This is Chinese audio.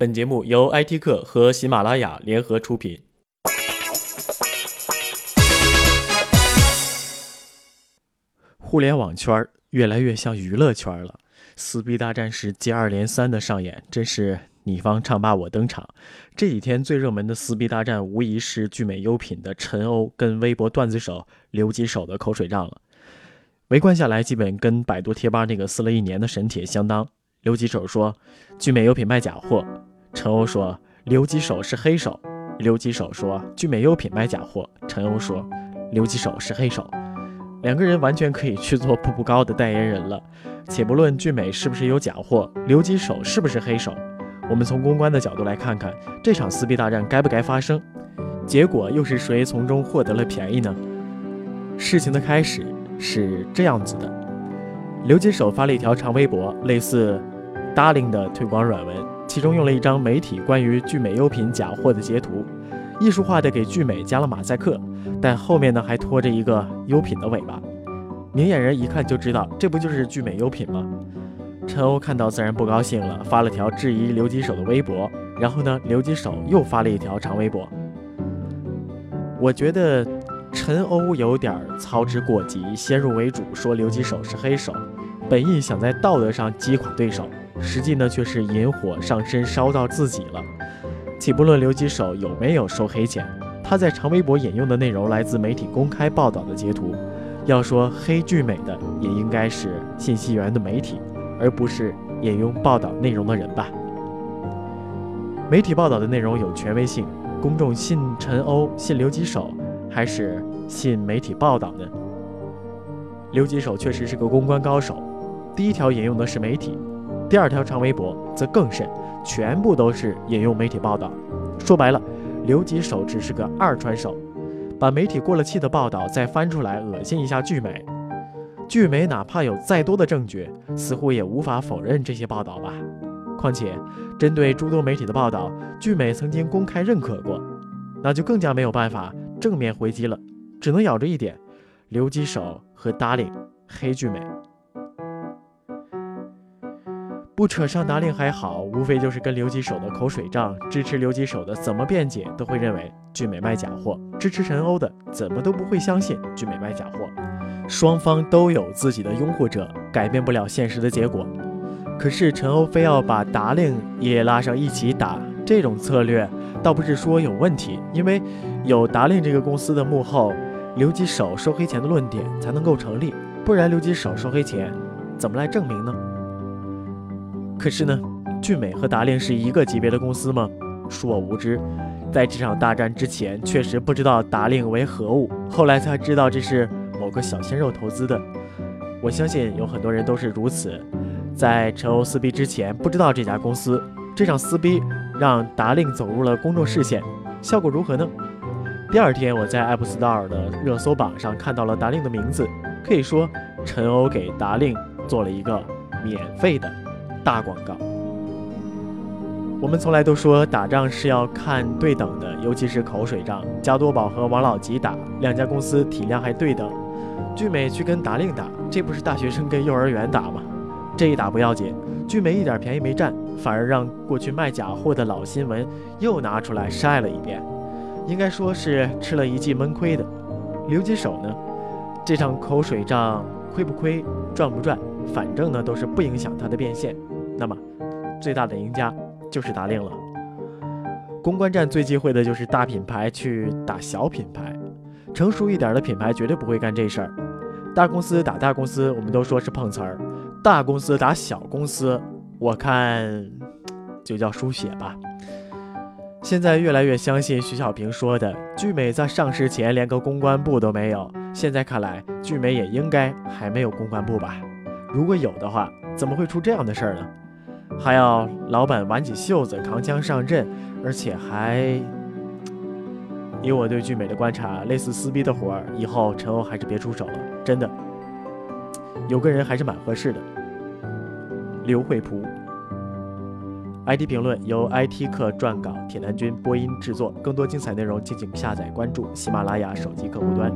本节目由 IT 客和喜马拉雅联合出品。互联网圈越来越像娱乐圈了，撕逼大战是接二连三的上演，真是你方唱罢我登场。这几天最热门的撕逼大战，无疑是聚美优品的陈欧跟微博段子手刘吉手的口水仗了。围观下来，基本跟百度贴吧那个撕了一年的神帖相当。刘吉手说，聚美优品卖假货。陈欧说：“刘吉手是黑手。”刘吉手说：“聚美优品卖假货。”陈欧说：“刘吉手是黑手。”两个人完全可以去做步步高的代言人了。且不论聚美是不是有假货，刘吉手是不是黑手，我们从公关的角度来看看这场撕逼大战该不该发生？结果又是谁从中获得了便宜呢？事情的开始是这样子的：刘吉手发了一条长微博，类似 “Darling” 的推广软文。其中用了一张媒体关于聚美优品假货的截图，艺术化的给聚美加了马赛克，但后面呢还拖着一个优品的尾巴，明眼人一看就知道这不就是聚美优品吗？陈欧看到自然不高兴了，发了条质疑刘吉手的微博，然后呢刘吉手又发了一条长微博。我觉得陈欧有点操之过急，先入为主说刘吉手是黑手，本意想在道德上击垮对手。实际呢，却是引火上身，烧到自己了。且不论刘吉手有没有收黑钱，他在长微博引用的内容来自媒体公开报道的截图。要说黑聚美的，也应该是信息源的媒体，而不是引用报道内容的人吧？媒体报道的内容有权威性，公众信陈欧、信刘吉手，还是信媒体报道呢？刘吉手确实是个公关高手，第一条引用的是媒体。第二条长微博则更甚，全部都是引用媒体报道。说白了，刘吉手只是个二传手，把媒体过了气的报道再翻出来恶心一下聚美。聚美哪怕有再多的证据，似乎也无法否认这些报道吧？况且，针对诸多媒体的报道，聚美曾经公开认可过，那就更加没有办法正面回击了，只能咬着一点：刘吉手和 Darling 黑聚美。不扯上达令还好，无非就是跟刘吉手的口水仗。支持刘吉手的怎么辩解都会认为聚美卖假货；支持陈欧的怎么都不会相信聚美卖假货。双方都有自己的拥护者，改变不了现实的结果。可是陈欧非要把达令也拉上一起打，这种策略倒不是说有问题，因为有达令这个公司的幕后，刘吉手收黑钱的论点才能够成立。不然刘吉手收黑钱，怎么来证明呢？可是呢，聚美和达令是一个级别的公司吗？恕我无知，在这场大战之前，确实不知道达令为何物，后来才知道这是某个小鲜肉投资的。我相信有很多人都是如此，在陈欧撕逼之前不知道这家公司。这场撕逼让达令走入了公众视线，效果如何呢？第二天，我在 App Store 的热搜榜上看到了达令的名字，可以说陈欧给达令做了一个免费的。大广告。我们从来都说打仗是要看对等的，尤其是口水仗。加多宝和王老吉打，两家公司体量还对等。聚美去跟达令打，这不是大学生跟幼儿园打吗？这一打不要紧，聚美一点便宜没占，反而让过去卖假货的老新闻又拿出来晒了一遍，应该说是吃了一记闷亏的。刘吉手呢？这场口水仗亏不亏，赚不赚？反正呢，都是不影响他的变现。那么，最大的赢家就是达令了。公关战最忌讳的就是大品牌去打小品牌，成熟一点的品牌绝对不会干这事儿。大公司打大公司，我们都说是碰瓷儿；大公司打小公司，我看就叫输血吧。现在越来越相信徐小平说的，聚美在上市前连个公关部都没有。现在看来，聚美也应该还没有公关部吧。如果有的话，怎么会出这样的事儿呢？还要老板挽起袖子扛枪上阵，而且还…… 以我对聚美的观察，类似撕逼的活儿，以后陈欧还是别出手了。真的，有个人还是蛮合适的。刘惠普，IT 评论由 IT 客撰稿，铁男君播音制作。更多精彩内容，敬请下载关注喜马拉雅手机客户端。